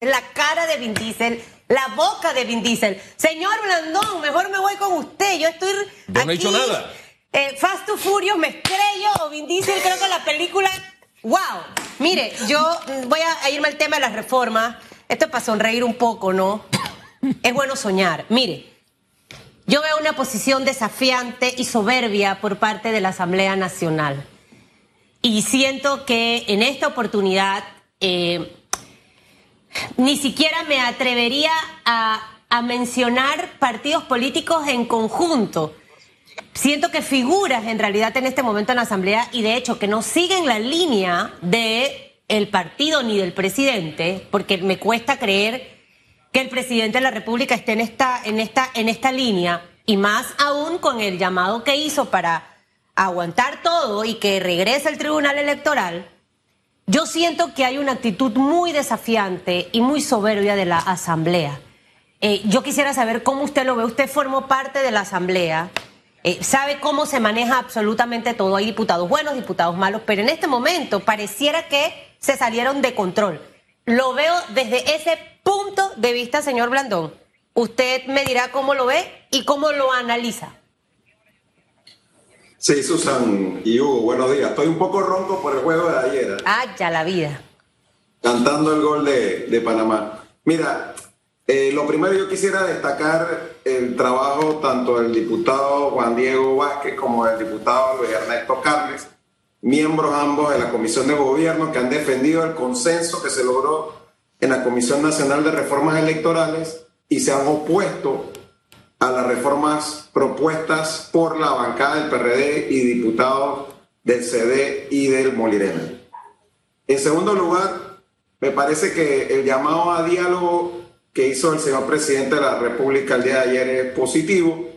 la cara de Vin Diesel, la boca de Vin Diesel. Señor Blandón, mejor me voy con usted. Yo estoy. Yo no he hecho nada. Eh, Fast to Furious, me estrello, o Vin Diesel, creo que la película. ¡Wow! Mire, yo voy a irme al tema de las reformas. Esto es para sonreír un poco, ¿no? Es bueno soñar. Mire, yo veo una posición desafiante y soberbia por parte de la Asamblea Nacional. Y siento que en esta oportunidad eh, ni siquiera me atrevería a, mencionar partidos políticos en conjunto. Siento que figuras en realidad en este momento en la Asamblea y de hecho que no siguen la línea de el partido ni del presidente, porque me cuesta creer que el presidente de la República esté en esta, en esta, en esta línea, y más aún con el llamado que hizo para aguantar todo y que regrese el Tribunal Electoral, yo siento que hay una actitud muy desafiante y muy soberbia de la Asamblea. Eh, yo quisiera saber cómo usted lo ve. Usted formó parte de la Asamblea, eh, sabe cómo se maneja absolutamente todo. Hay diputados buenos, diputados malos, pero en este momento pareciera que se salieron de control. Lo veo desde ese punto de vista, señor Blandón. Usted me dirá cómo lo ve y cómo lo analiza. Sí, Susan y Hugo, buenos días. Estoy un poco ronco por el juego de ayer. ¿eh? Ah, ya la vida. Cantando el gol de, Panamá. Mira, eh, lo primero yo quisiera destacar el trabajo tanto del diputado Juan Diego Vázquez como del diputado Luis Ernesto Carles, miembros ambos de la Comisión de Gobierno que han defendido el consenso que se logró en la Comisión Nacional de Reformas Electorales y se han opuesto a las reformas propuestas por la bancada del PRD y diputados del CD y del Molirena. En segundo lugar, me parece que el llamado a diálogo que hizo el señor presidente de la República el día de ayer es positivo,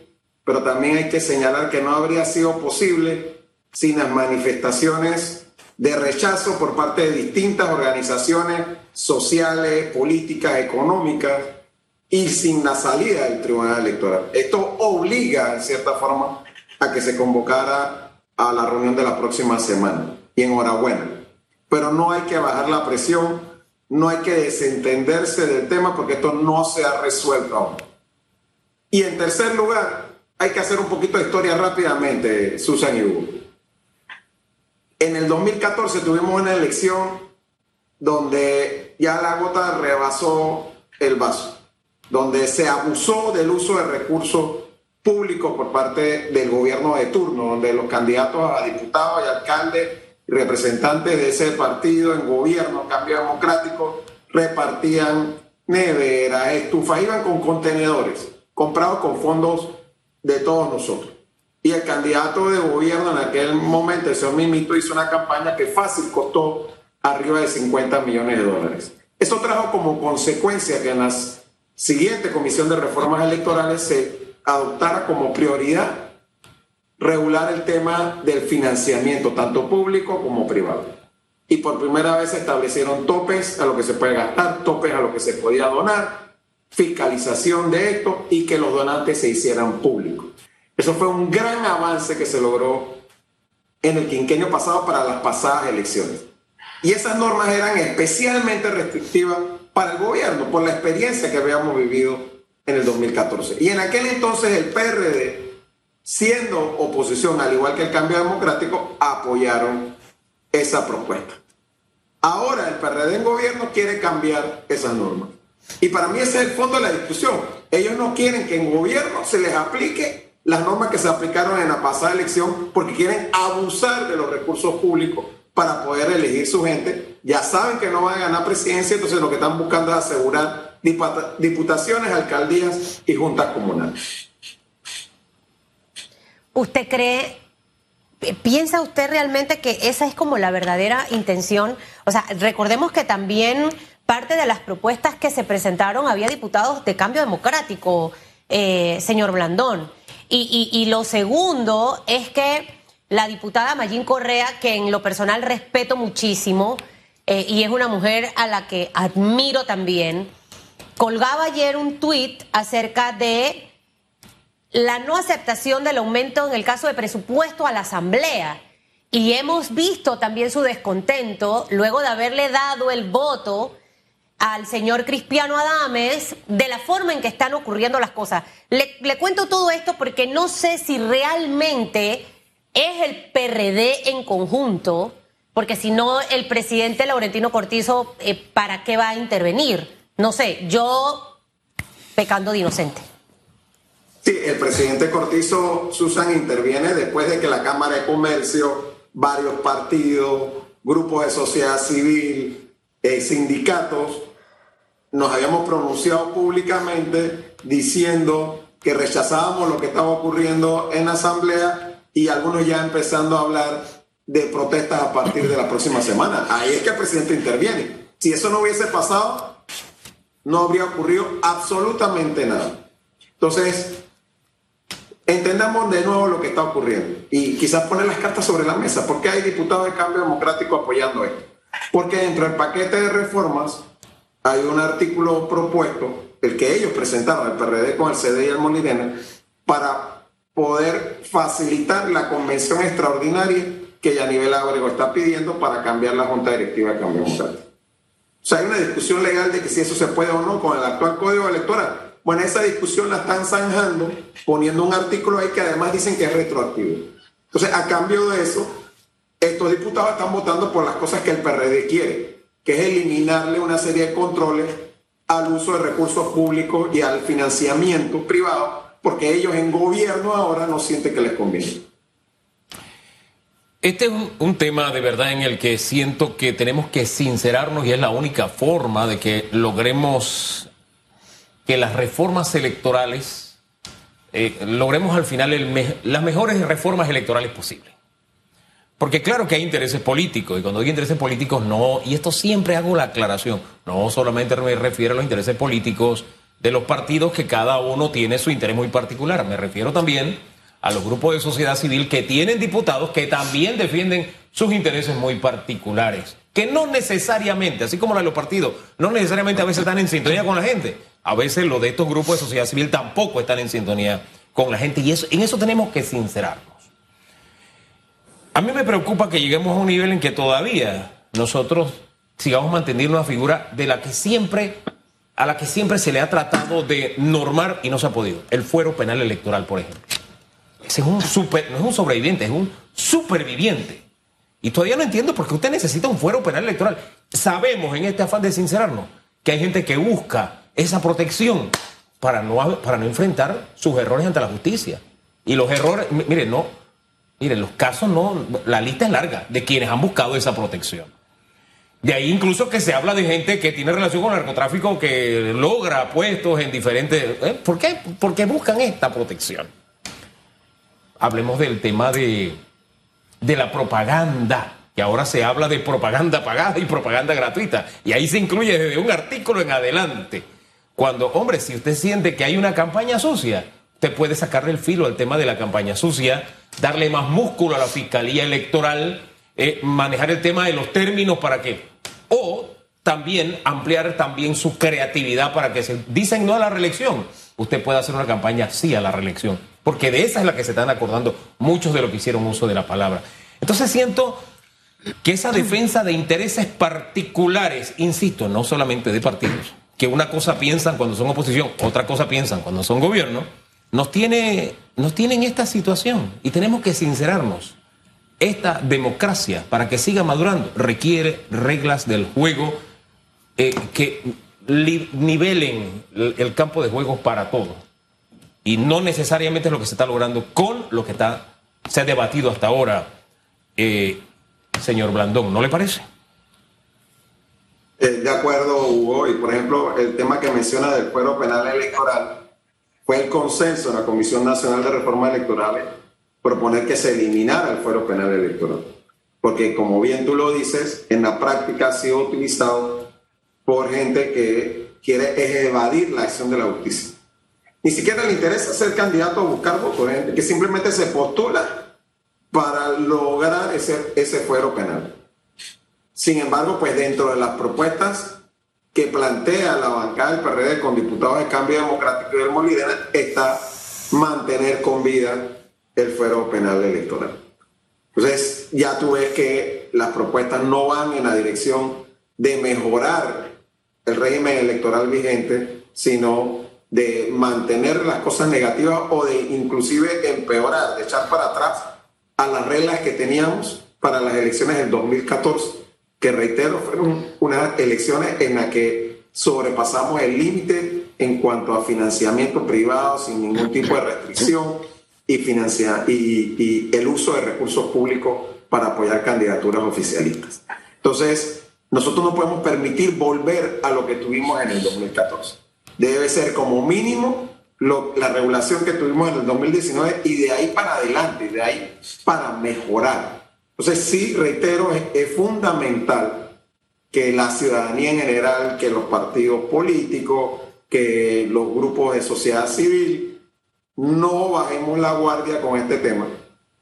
pero también hay que señalar que no habría sido posible sin las manifestaciones de rechazo por parte de distintas organizaciones sociales, políticas, económicas, y sin la salida del Tribunal Electoral. Esto obliga, en cierta forma, a que se convocara a la reunión de la próxima semana. Y enhorabuena. Pero no hay que bajar la presión, no hay que desentenderse del tema porque esto no se ha resuelto aún. Y en tercer lugar, hay que hacer un poquito de historia rápidamente, Susan y Hugo. En el 2014 tuvimos una elección donde ya la gota rebasó el vaso donde se abusó del uso de recursos públicos por parte del gobierno de turno, donde los candidatos a diputados y alcaldes representantes de ese partido en gobierno, cambio democrático, repartían neveras, estufas, iban con contenedores comprados con fondos de todos nosotros. Y el candidato de gobierno en aquel momento, el señor Mimito, hizo una campaña que fácil costó arriba de 50 millones de dólares. Eso trajo como consecuencia que en las siguiente comisión de reformas electorales se adoptara como prioridad regular el tema del financiamiento, tanto público como privado. Y por primera vez se establecieron topes a lo que se puede gastar, topes a lo que se podía donar, fiscalización de esto y que los donantes se hicieran públicos. Eso fue un gran avance que se logró en el quinquenio pasado para las pasadas elecciones. Y esas normas eran especialmente restrictivas para el gobierno por la experiencia que habíamos vivido en el 2014. Y en aquel entonces el PRD, siendo oposición, al igual que el cambio democrático, apoyaron esa propuesta. Ahora el PRD en gobierno quiere cambiar esas normas. Y para mí ese es el fondo de la discusión. Ellos no quieren que en gobierno se les aplique las normas que se aplicaron en la pasada elección porque quieren abusar de los recursos públicos para poder elegir su gente. Ya saben que no van a ganar presidencia, entonces lo que están buscando es asegurar diputaciones, alcaldías y juntas comunales. ¿Usted cree, piensa usted realmente que esa es como la verdadera intención? O sea, recordemos que también parte de las propuestas que se presentaron había diputados de cambio democrático, eh, señor Blandón. y lo segundo es que la diputada Mayín Correa, que en lo personal respeto muchísimo eh, y es una mujer a la que admiro también, colgaba ayer un tuit acerca de la no aceptación del aumento en el caso de presupuesto a la Asamblea. Y hemos visto también su descontento luego de haberle dado el voto al señor Cristiano Adames de la forma en que están ocurriendo las cosas. Le, le, cuento todo esto porque no sé si realmente es el PRD en conjunto, porque si no, el presidente Laurentino Cortizo, eh, ¿para qué va a intervenir? No sé, yo pecando de inocente. Sí, el presidente Cortizo, Susan, interviene después de que la Cámara de Comercio, varios partidos, grupos de sociedad civil, eh, sindicatos, nos habíamos pronunciado públicamente diciendo que rechazábamos lo que estaba ocurriendo en la Asamblea y algunos ya empezando a hablar de protestas a partir de la próxima semana. Ahí es que el presidente interviene. Si eso no hubiese pasado, no habría ocurrido absolutamente nada. Entonces, entendamos de nuevo lo que está ocurriendo y quizás poner las cartas sobre la mesa. ¿Por qué hay diputados de cambio democrático apoyando esto? Porque dentro del paquete de reformas hay un artículo propuesto, el que ellos presentaron, el PRD con el CD y el Molirena, para poder facilitar la convención extraordinaria que Yanivel Ábrego está pidiendo para cambiar la Junta Directiva de Cambio Democrático. O sea, hay una discusión legal de que si eso se puede o no con el actual código electoral. Bueno, esa discusión la están zanjando poniendo un artículo ahí que además dicen que es retroactivo. Entonces, a cambio de eso, estos diputados están votando por las cosas que el PRD quiere, que es eliminarle una serie de controles al uso de recursos públicos y al financiamiento privado, porque ellos en gobierno ahora no sienten que les conviene. Este es un, tema de verdad en el que siento que tenemos que sincerarnos y es la única forma de que logremos que las reformas electorales, eh, logremos al final las mejores reformas electorales posibles. Porque claro que hay intereses políticos, y cuando hay intereses políticos no, y esto siempre hago la aclaración, no solamente me refiero a los intereses políticos de los partidos que cada uno tiene su interés muy particular, me refiero también a los grupos de sociedad civil que tienen diputados que también defienden sus intereses muy particulares, que no necesariamente, así como la de los partidos, no necesariamente a veces están en sintonía con la gente. A veces los de estos grupos de sociedad civil tampoco están en sintonía con la gente y eso, en eso tenemos que sincerarnos. A mí me preocupa que lleguemos a un nivel en que todavía nosotros sigamos manteniendo una figura de la que siempre, a la que siempre se le ha tratado de normar y no se ha podido. El fuero penal electoral, por ejemplo. Ese es un super, no es un sobreviviente, es un superviviente. Y todavía no entiendo por qué usted necesita un fuero penal electoral. Sabemos en este afán de sincerarnos que hay gente que busca esa protección para no, para no enfrentar sus errores ante la justicia. Y los errores, miren, no, miren, los casos no, la lista es larga de quienes han buscado esa protección. De ahí incluso que se habla de gente que tiene relación con el narcotráfico que logra puestos en diferentes... ¿eh? ¿Por qué? Porque buscan esta protección hablemos del tema de, de la propaganda, que ahora se habla de propaganda pagada y propaganda gratuita. Y ahí se incluye desde un artículo en adelante. Cuando, hombre, si usted siente que hay una campaña sucia, usted puede sacarle el filo al tema de la campaña sucia, darle más músculo a la fiscalía electoral, eh, manejar el tema de los términos para que, o también ampliar también su creatividad para que se dicen no a la reelección, usted pueda hacer una campaña sí a la reelección porque de esa es la que se están acordando muchos de los que hicieron uso de la palabra. Entonces siento que esa defensa de intereses particulares, insisto, no solamente de partidos, que una cosa piensan cuando son oposición, otra cosa piensan cuando son gobierno, nos tiene, nos tiene en esta situación y tenemos que sincerarnos. Esta democracia, para que siga madurando, requiere reglas del juego eh, que nivelen el campo de juego para todos y no necesariamente es lo que se está logrando con lo que está, se ha debatido hasta ahora, eh, señor Blandón, ¿no le parece? Eh, de acuerdo, Hugo, y por ejemplo, el tema que menciona del fuero penal electoral fue el consenso de la Comisión Nacional de Reformas Electorales proponer que se eliminara el fuero penal electoral. Porque como bien tú lo dices, en la práctica ha sido utilizado por gente que quiere evadir la acción de la justicia. Ni siquiera le interesa ser candidato a buscar votos, que simplemente se postula para lograr ese, ese fuero penal. Sin embargo, pues dentro de las propuestas que plantea la bancada del PRD con diputados de Cambio Democrático y del Molidena está mantener con vida el fuero penal electoral. Entonces, ya tú ves que las propuestas no van en la dirección de mejorar el régimen electoral vigente, sino de mantener las cosas negativas o de inclusive empeorar, de echar para atrás a las reglas que teníamos para las elecciones del 2014, que reitero, fueron unas elecciones en las que sobrepasamos el límite en cuanto a financiamiento privado sin ningún tipo de restricción y, financia, y, y el uso de recursos públicos para apoyar candidaturas oficialistas. Entonces, nosotros no podemos permitir volver a lo que tuvimos en el 2014. Debe ser como mínimo la regulación que tuvimos en el 2019 y de ahí para adelante, de ahí para mejorar. Entonces, sí, reitero, es, es fundamental que la ciudadanía en general, que los partidos políticos, que los grupos de sociedad civil, no bajemos la guardia con este tema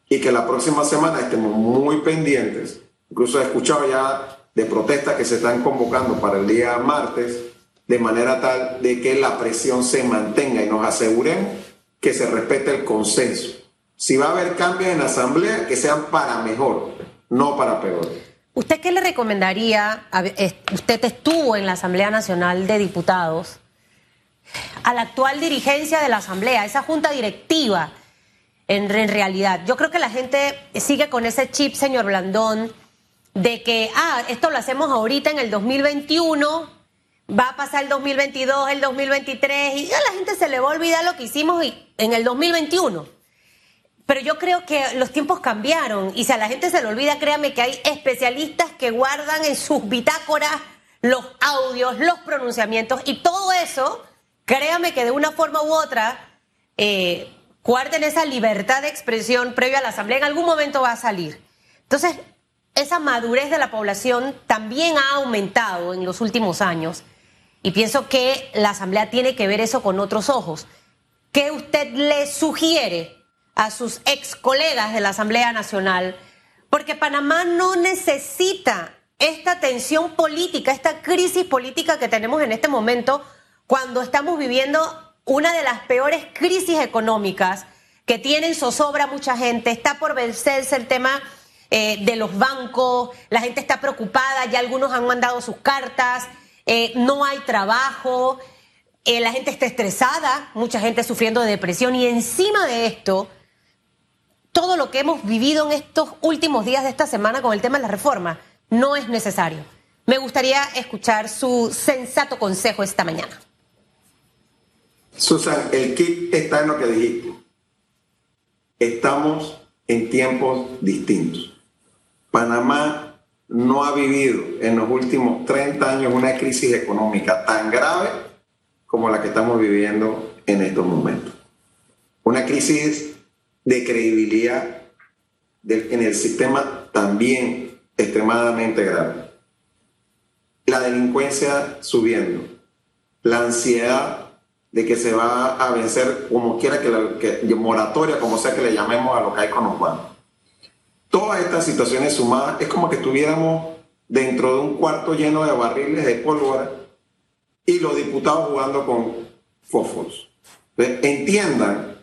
y que la próxima semana estemos muy pendientes. Incluso he escuchado ya de protestas que se están convocando para el día martes, de manera tal de que la presión se mantenga y nos aseguremos que se respete el consenso. Si va a haber cambios en la Asamblea, que sean para mejor, no para peor. ¿Usted qué le recomendaría? Usted estuvo en la Asamblea Nacional de Diputados, a la actual dirigencia de la Asamblea, esa junta directiva, en, en realidad. Yo creo que la gente sigue con ese chip, señor Blandón, de que, ah, esto lo hacemos ahorita en el 2021, va a pasar el 2022, el 2023, y a la gente se le va a olvidar lo que hicimos en el 2021. Pero yo creo que los tiempos cambiaron y si a la gente se le olvida, créame que hay especialistas que guardan en sus bitácoras los audios, los pronunciamientos y todo eso, créame que de una forma u otra, eh, guarden esa libertad de expresión previa a la asamblea, en algún momento va a salir. Entonces, esa madurez de la población también ha aumentado en los últimos años y pienso que la Asamblea tiene que ver eso con otros ojos. ¿Qué usted le sugiere a sus ex colegas de la Asamblea Nacional? Porque Panamá no necesita esta tensión política, esta crisis política que tenemos en este momento cuando estamos viviendo una de las peores crisis económicas que tienen zozobra mucha gente, está por vencerse el tema eh, de los bancos, la gente está preocupada, ya algunos han mandado sus cartas, eh, no hay trabajo, eh, la gente está estresada, mucha gente sufriendo de depresión y encima de esto, todo lo que hemos vivido en estos últimos días de esta semana con el tema de la reforma no es necesario. Me gustaría escuchar su sensato consejo esta mañana. Susan, el kit está en lo que dijiste. Estamos en tiempos distintos. Panamá no ha vivido en los últimos 30 años una crisis económica tan grave como la que estamos viviendo en estos momentos. Una crisis de credibilidad en el sistema también extremadamente grave. La delincuencia subiendo, la ansiedad de que se va a vencer como quiera que la que, moratoria, como sea que le llamemos a lo que hay con los bancos todas estas situaciones sumadas es como que estuviéramos dentro de un cuarto lleno de barriles de pólvora y los diputados jugando con fósforos. entiendan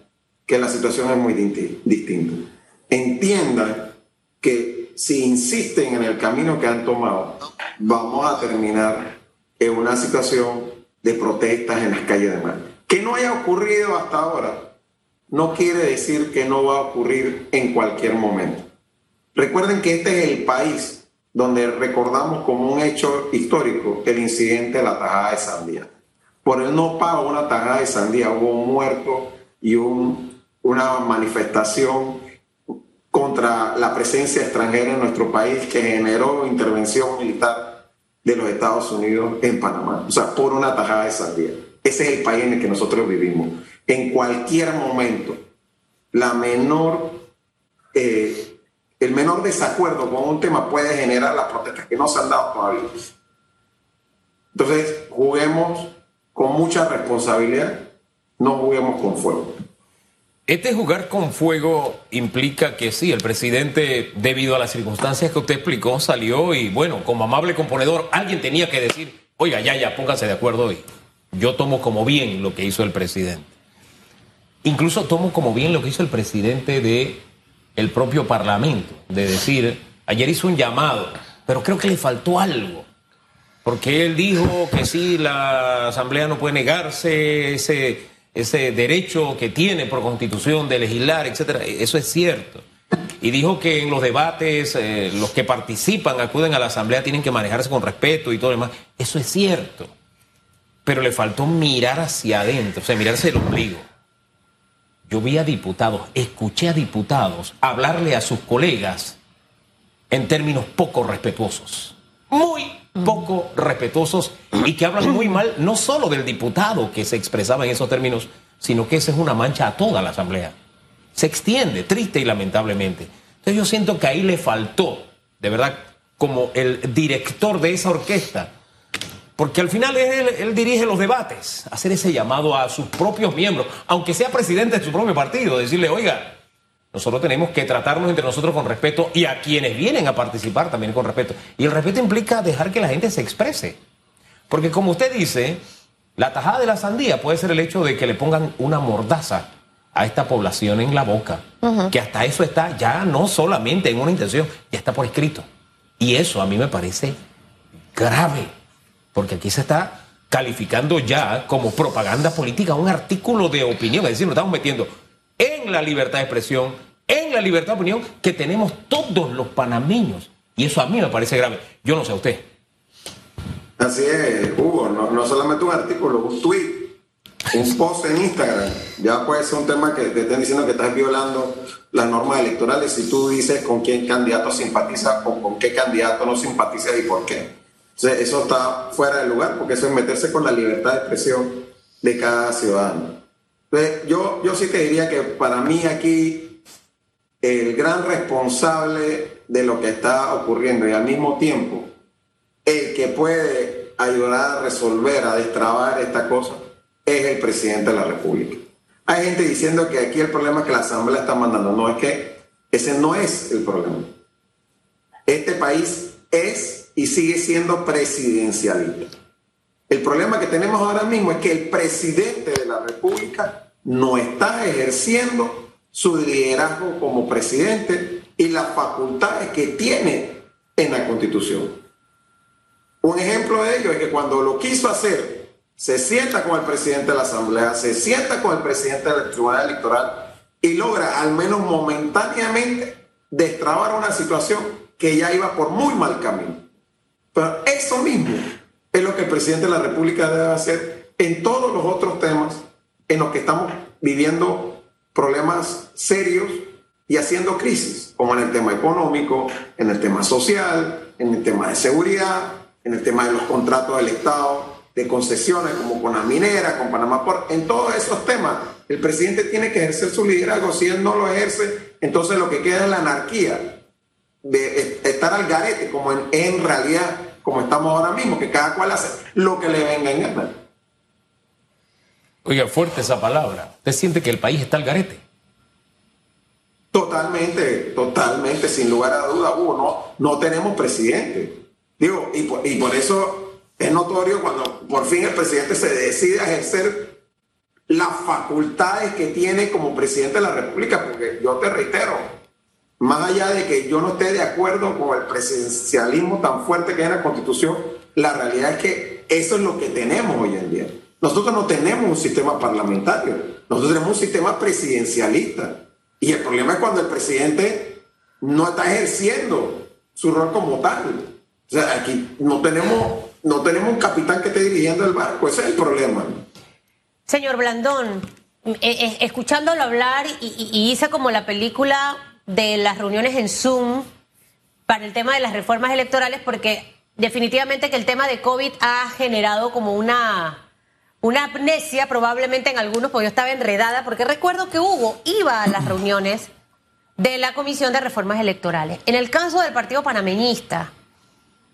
que la situación es muy distinta. Entiendan que si insisten en el camino que han tomado, vamos a terminar en una situación de protestas en las calles de Mar. Que no haya ocurrido hasta ahora no quiere decir que no va a ocurrir en cualquier momento. Recuerden que este es el país donde recordamos como un hecho histórico el incidente de la tajada de sandía. Por el no pago una tajada de sandía hubo un muerto y una manifestación contra la presencia extranjera en nuestro país que generó intervención militar de los Estados Unidos en Panamá. O sea, por una tajada de sandía. Ese es el país en el que nosotros vivimos. En cualquier momento, la menor eh, el menor desacuerdo con un tema puede generar las protestas que no se han dado todavía. Entonces, juguemos con mucha responsabilidad, no juguemos con fuego. Este jugar con fuego implica que sí, el presidente, debido a las circunstancias que usted explicó, salió y bueno, como amable componedor, alguien tenía que decir, oiga, ya, ya, pónganse de acuerdo hoy. Yo tomo como bien lo que hizo el presidente. Incluso tomo como bien lo que hizo el presidente de el propio Parlamento, de decir, ayer hizo un llamado, pero creo que le faltó algo. Porque él dijo que sí, la Asamblea no puede negarse ese, ese derecho que tiene por constitución de legislar, etcétera. Eso es cierto. Y dijo que en los debates eh, los que participan, acuden a la Asamblea, tienen que manejarse con respeto y todo lo demás. Eso es cierto. Pero le faltó mirar hacia adentro, o sea, mirarse el ombligo. Yo vi a diputados, escuché a diputados hablarle a sus colegas en términos poco respetuosos. Muy poco respetuosos y que hablan muy mal no solo del diputado que se expresaba en esos términos, sino que esa es una mancha a toda la Asamblea. Se extiende, triste y lamentablemente. Entonces yo siento que ahí le faltó, de verdad, como el director de esa orquesta, porque al final él, él, dirige los debates, hacer ese llamado a sus propios miembros, aunque sea presidente de su propio partido, decirle, oiga, nosotros tenemos que tratarnos entre nosotros con respeto y a quienes vienen a participar también con respeto. Y el respeto implica dejar que la gente se exprese. Porque como usted dice, la tajada de la sandía puede ser el hecho de que le pongan una mordaza a esta población en la boca. Que hasta eso está ya no solamente en una intención, ya está por escrito. Y eso a mí me parece grave. Porque aquí se está calificando ya como propaganda política un artículo de opinión. Es decir, nos estamos metiendo en la libertad de expresión, en la libertad de opinión que tenemos todos los panameños. Y eso a mí me parece grave. Yo no sé a usted. Así es, Hugo, no, solamente un artículo, un tweet, un post en Instagram. Ya puede ser un tema que te estén diciendo que estás violando las normas electorales si tú dices con qué candidato simpatiza o con qué candidato no simpatiza y por qué. Eso está fuera de lugar porque eso es meterse con la libertad de expresión de cada ciudadano. Yo, yo sí te diría que para mí aquí el gran responsable de lo que está ocurriendo y al mismo tiempo el que puede ayudar a resolver, a destrabar esta cosa, es el presidente de la República. Hay gente diciendo que aquí el problema es que la Asamblea está mandando. No, es que ese no es el problema. Este país es y sigue siendo presidencialista. El problema que tenemos ahora mismo es que el presidente de la República no está ejerciendo su liderazgo como presidente y las facultades que tiene en la Constitución. Un ejemplo de ello es que cuando lo quiso hacer, se sienta con el presidente de la Asamblea, se sienta con el presidente del Tribunal Electoral y logra al menos momentáneamente destrabar una situación que ya iba por muy mal camino. Pero eso mismo es lo que el presidente de la República debe hacer en todos los otros temas en los que estamos viviendo problemas serios y haciendo crisis, como en el tema económico, en el tema social, en el tema de seguridad, en el tema de los contratos del Estado, de concesiones como con la minera, con Panamá Port, en todos esos temas, el presidente tiene que ejercer su liderazgo. Si él no lo ejerce, entonces lo que queda es la anarquía, de estar al garete, como en, en realidad como estamos ahora mismo, que cada cual hace lo que le venga en gana. Oiga, fuerte esa palabra. ¿Usted siente que el país está al garete? Totalmente, totalmente, sin lugar a duda, Hugo, no, no tenemos presidente. Digo, y por, y por eso es notorio cuando por fin el presidente se decide a ejercer las facultades que tiene como presidente de la República, porque yo te reitero, más allá de que yo no esté de acuerdo con el presidencialismo tan fuerte que hay en la Constitución, la realidad es que eso es lo que tenemos hoy en día. Nosotros no tenemos un sistema parlamentario, nosotros tenemos un sistema presidencialista. Y el problema es cuando el presidente no está ejerciendo su rol como tal. O sea, aquí no tenemos, no tenemos un capitán que esté dirigiendo el barco, ese es el problema. Señor Blandón, eh, eh, escuchándolo hablar y, y hice como la película de las reuniones en Zoom para el tema de las reformas electorales porque definitivamente que el tema de COVID ha generado como una, una probablemente en algunos, porque yo estaba enredada, porque recuerdo que Hugo iba a las reuniones de la Comisión de Reformas Electorales. En el caso del Partido Panameñista,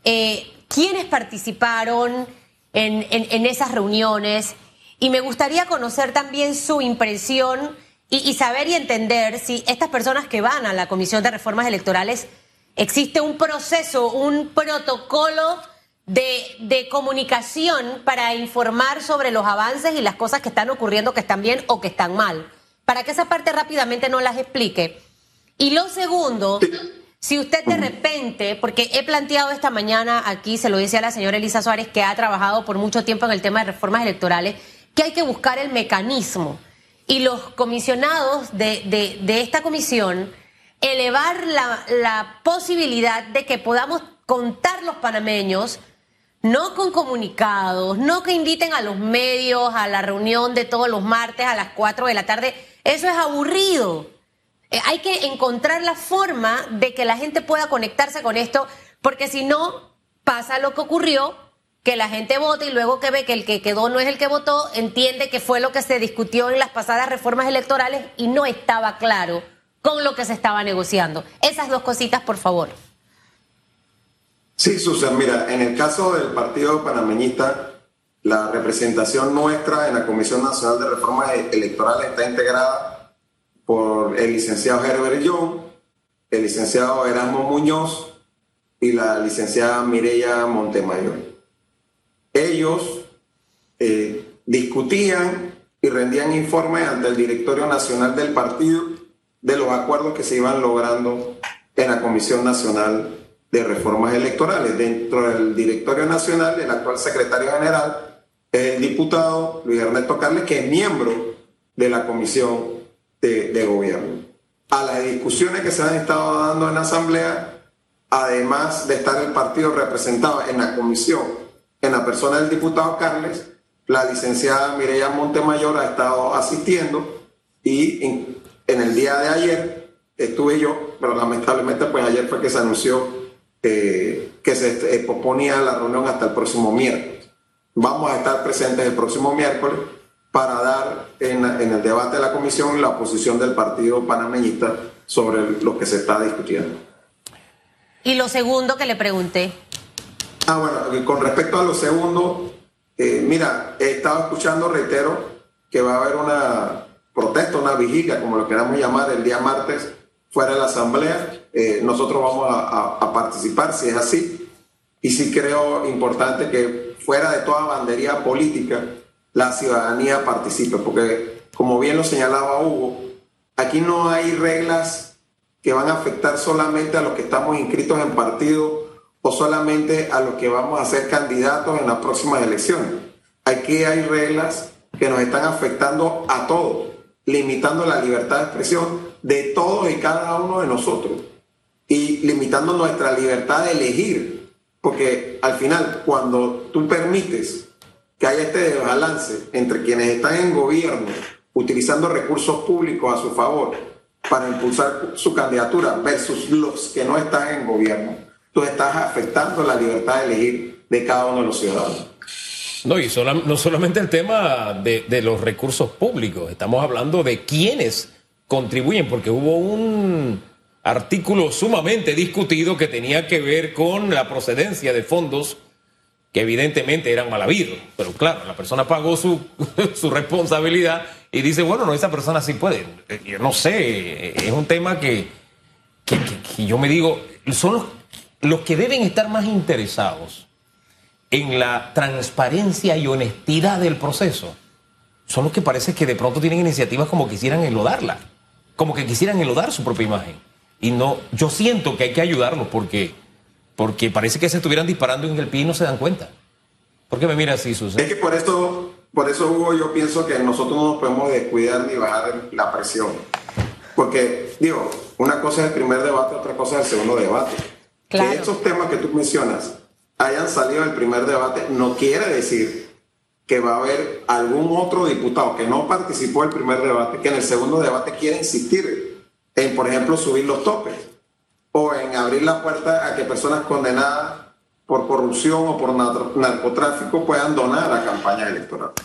eh, ¿quiénes participaron en, en esas reuniones? Y me gustaría conocer también su impresión y, saber y entender si estas personas que van a la Comisión de Reformas Electorales existe un proceso, un protocolo de, de, comunicación para informar sobre los avances y las cosas que están ocurriendo, que están bien o que están mal. Para que esa parte rápidamente no las explique. Y lo segundo, si usted de repente, porque he planteado esta mañana aquí, se lo decía la señora Elisa Suárez, que ha trabajado por mucho tiempo en el tema de reformas electorales, que hay que buscar el mecanismo. Y los comisionados de, esta comisión, elevar la, la posibilidad de que podamos contar los panameños, no con comunicados, no que inviten a los medios a la reunión de todos los martes a las 4 de la tarde. Eso es aburrido. Eh, hay que encontrar la forma de que la gente pueda conectarse con esto, porque si no, pasa lo que ocurrió, que la gente vota y luego que ve que el que quedó no es el que votó, entiende que fue lo que se discutió en las pasadas reformas electorales y no estaba claro con lo que se estaba negociando. Esas dos cositas, por favor. Sí, Susan, mira, en el caso del Partido Panameñista, la representación nuestra en la Comisión Nacional de Reformas Electorales está integrada por el licenciado Herbert Young, el licenciado Erasmo Muñoz y la licenciada Mireya Montemayor. Ellos eh, discutían y rendían informes ante el Directorio Nacional del Partido de los acuerdos que se iban logrando en la Comisión Nacional de Reformas Electorales. Dentro del Directorio Nacional, el actual secretario general es el diputado Luis Ernesto Carles, que es miembro de la Comisión de, gobierno. A las discusiones que se han estado dando en la Asamblea, además de estar el partido representado en la comisión, en la persona del diputado Carles, la licenciada Mireya Montemayor ha estado asistiendo y en, el día de ayer estuve yo, pero lamentablemente pues ayer fue que se anunció eh, que se eh, posponía la reunión hasta el próximo miércoles. Vamos a estar presentes el próximo miércoles para dar en, el debate de la comisión la posición del partido panameñista sobre lo que se está discutiendo. Y lo segundo que le pregunté. Ah, bueno, con respecto a lo segundo, eh, mira, he estado escuchando, reitero, que va a haber una protesta, una vigilia, como lo queramos llamar, el día martes fuera de la asamblea. Eh, nosotros vamos a, a, participar, si es así. Y sí creo importante que fuera de toda bandería política, la ciudadanía participe, porque como bien lo señalaba Hugo, aquí no hay reglas que van a afectar solamente a los que estamos inscritos en partido o solamente a los que vamos a ser candidatos en las próximas elecciones. Aquí hay reglas que nos están afectando a todos, limitando la libertad de expresión de todos y cada uno de nosotros y limitando nuestra libertad de elegir, porque al final cuando tú permites que haya este balance entre quienes están en gobierno utilizando recursos públicos a su favor para impulsar su candidatura versus los que no están en gobierno, tú estás afectando la libertad de elegir de cada uno de los ciudadanos. No, y no solamente el tema de, de los recursos públicos, estamos hablando de quienes contribuyen, porque hubo un artículo sumamente discutido que tenía que ver con la procedencia de fondos que evidentemente eran mal habidos. Pero claro, la persona pagó su, su responsabilidad y dice, bueno, no, esa persona sí puede. Eh, yo no sé, es un tema que, que, yo me digo, son los, los que deben estar más interesados en la transparencia y honestidad del proceso. Son los que parece que de pronto tienen iniciativas como quisieran enlodarla, como que quisieran enlodar su propia imagen. Y no, yo siento que hay que ayudarlos porque porque parece que se estuvieran disparando en el pie y no se dan cuenta. ¿Por qué me mira así, Susan? Es que por eso, por eso, Hugo, yo pienso que nosotros no nos podemos descuidar ni bajar la presión. Porque, digo, una cosa es el primer debate, otra cosa es el segundo debate. Que estos temas que tú mencionas hayan salido del primer debate no quiere decir que va a haber algún otro diputado que no participó en el primer debate, que en el segundo debate quiera insistir en, por ejemplo, subir los topes o en abrir la puerta a que personas condenadas por corrupción o por narcotráfico puedan donar a campañas electorales.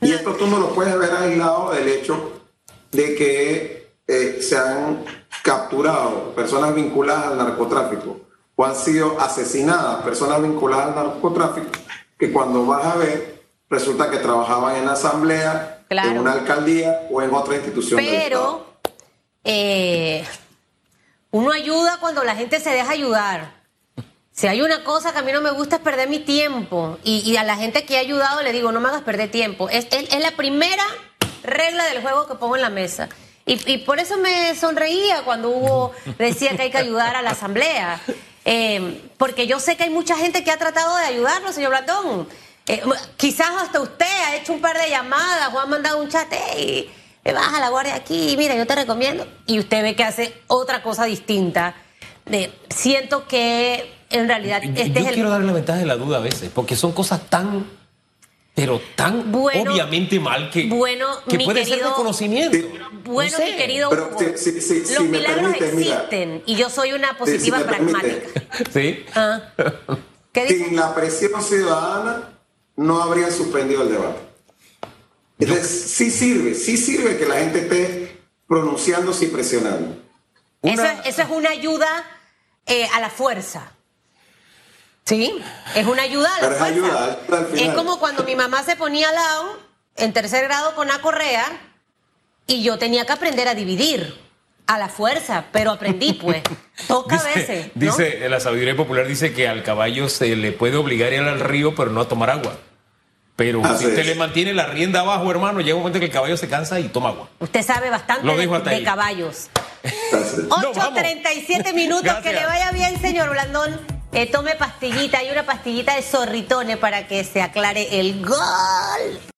Y esto tú no lo puedes ver aislado del hecho de que eh, se han capturado personas vinculadas al narcotráfico o han sido asesinadas personas vinculadas al narcotráfico, que cuando vas a ver, resulta que trabajaban en la asamblea, en una alcaldía o en otra institución. Pero, eh, uno ayuda cuando la gente se deja ayudar. Si hay una cosa que a mí no me gusta es perder mi tiempo. Y, a la gente que he ayudado le digo, no me hagas perder tiempo. Es, es, la primera regla del juego que pongo en la mesa. Y, y por eso me sonreía cuando Hugo decía que hay que ayudar a la asamblea. Eh, porque yo sé que hay mucha gente que ha tratado de ayudarlo, señor Blandón. Eh, quizás hasta usted ha hecho un par de llamadas o ha mandado un chat. "Ey, me baja la guardia aquí, mira, yo te recomiendo. Y usted ve que hace otra cosa distinta. De, siento que en realidad Yo, este yo es el quiero darle la ventaja de la duda a veces, porque son cosas tan, pero tan Bueno, obviamente mal que, bueno, que mi puede ser reconocimiento. Sí. Bueno, No sé. mi querido Pero Hugo, si- si- si- si los milagros mira. existen y yo soy una si positiva pragmática. Sí. Ah. ¿Qué dice? Sin la presión ciudadana no habría suspendido el debate. Entonces, sí sirve, sí sirve que la gente esté pronunciándose y presionando. Eso, Una- es, eso es una ayuda eh, a la fuerza. ¿Sí? Es una ayuda a la Pero es fuerza. ayuda, ayuda al final. es como cuando mi mamá se ponía al lado, en tercer grado con la correa, y yo tenía que aprender a dividir a la fuerza, pero aprendí, pues. Toca a veces. ¿no? dice, la sabiduría popular dice que al caballo se le puede obligar a ir al río, pero no a tomar agua. Pero Así si usted es. le mantiene la rienda abajo, hermano, llega un momento que el caballo se cansa y toma agua. Usted sabe bastante Lo de, de ahí. caballos. Entonces, No, vamos. 8.37 minutos, que le vaya bien, señor Blandón. Eh, tome pastillita, hay una pastillita de zorritones para que se aclare el gol.